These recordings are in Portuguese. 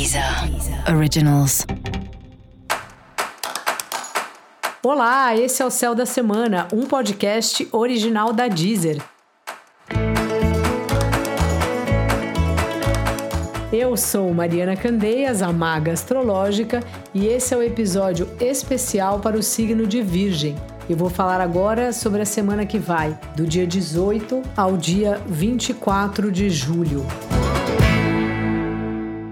Deezer Originals. Olá, esse é o Céu da Semana, um podcast original da Deezer. Eu sou Mariana Candeias, a maga astrológica, e esse é o episódio especial para o signo de Virgem. Eu vou falar agora sobre a semana que vai, do dia 18 ao dia 24 de julho.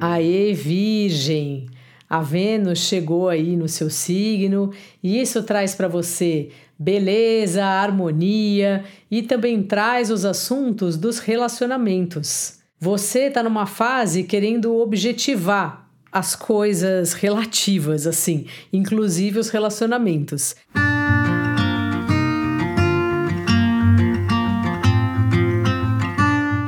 Aê, Virgem! A Vênus chegou aí no seu signo e isso traz para você beleza, harmonia e também traz os assuntos dos relacionamentos. Você está numa fase querendo objetivar as coisas relativas, assim, inclusive os relacionamentos.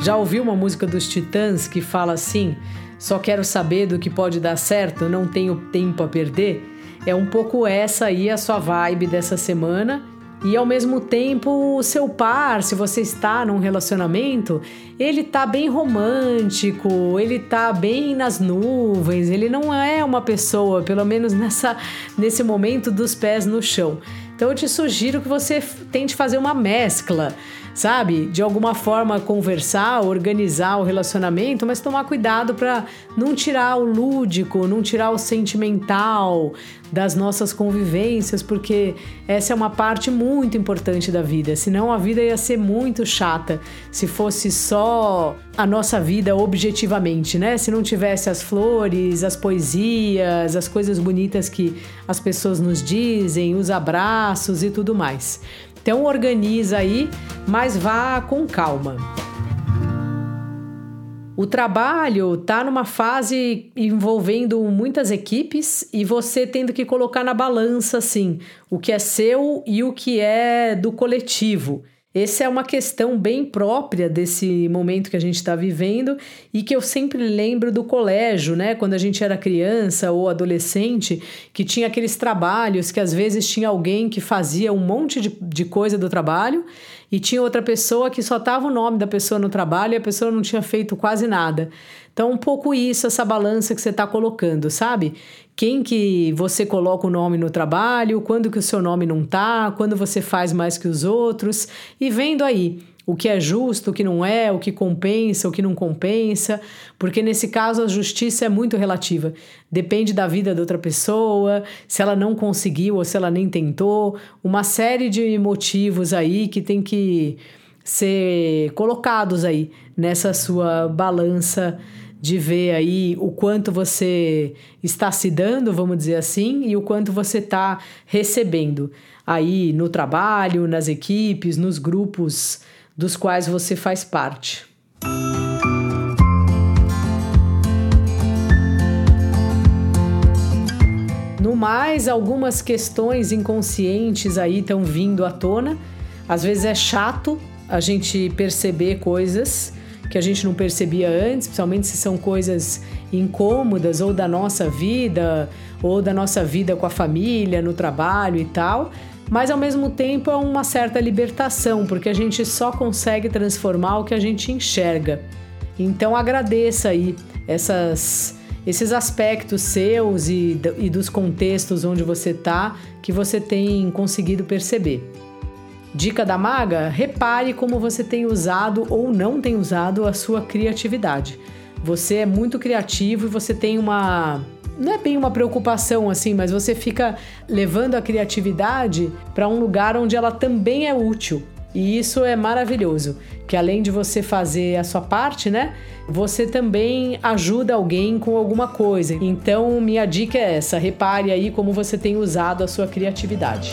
Já ouviu uma música dos Titãs que fala assim? Só quero saber do que pode dar certo, não tenho tempo a perder? É um pouco essa aí a sua vibe dessa semana. E ao mesmo tempo, o seu par, se você está num relacionamento, ele tá bem romântico, ele tá bem nas nuvens, ele não é uma pessoa, pelo menos nessa nesse momento dos pés no chão. Então eu te sugiro que você tente fazer uma mescla sabe? De alguma forma conversar, organizar o relacionamento, mas tomar cuidado para não tirar o lúdico, não tirar o sentimental das nossas convivências, porque essa é uma parte muito importante da vida. Senão a vida ia ser muito chata se fosse só a nossa vida objetivamente, né? Se não tivesse as flores, as poesias, as coisas bonitas que as pessoas nos dizem, os abraços e tudo mais. Então organiza aí, mas vá com calma. O trabalho está numa fase envolvendo muitas equipes e você tendo que colocar na balança assim, o que é seu e o que é do coletivo. Essa é uma questão bem própria desse momento que a gente está vivendo e que eu sempre lembro do colégio, né? Quando a gente era criança ou adolescente, que tinha aqueles trabalhos que às vezes tinha alguém que fazia um monte de, de coisa do trabalho e tinha outra pessoa que só tava o nome da pessoa no trabalho e a pessoa não tinha feito quase nada. Então, um pouco isso, essa balança que você está colocando, sabe? Quem que você coloca o nome no trabalho, quando que o seu nome não tá, quando você faz mais que os outros, e vendo aí o que é justo, o que não é, o que compensa, o que não compensa, porque nesse caso a justiça é muito relativa. Depende da vida da outra pessoa, se ela não conseguiu ou se ela nem tentou, uma série de motivos aí que tem que ser colocados aí nessa sua balança de ver aí o quanto você está se dando, vamos dizer assim, e o quanto você está recebendo aí no trabalho, nas equipes, nos grupos dos quais você faz parte. No mais, algumas questões inconscientes aí estão vindo à tona. Às vezes é chato a gente perceber coisas que a gente não percebia antes, principalmente se são coisas incômodas ou da nossa vida, ou da nossa vida com a família, no trabalho e tal. Mas ao mesmo tempo é uma certa libertação, porque a gente só consegue transformar o que a gente enxerga. Então agradeça aí essas, esses aspectos seus e, e dos contextos onde você está que você tem conseguido perceber. Dica da maga: repare como você tem usado ou não tem usado a sua criatividade. Você é muito criativo e você tem uma não é bem uma preocupação assim, mas você fica levando a criatividade para um lugar onde ela também é útil. E isso é maravilhoso, que além de você fazer a sua parte, né, você também ajuda alguém com alguma coisa. Então, minha dica é essa: repare aí como você tem usado a sua criatividade.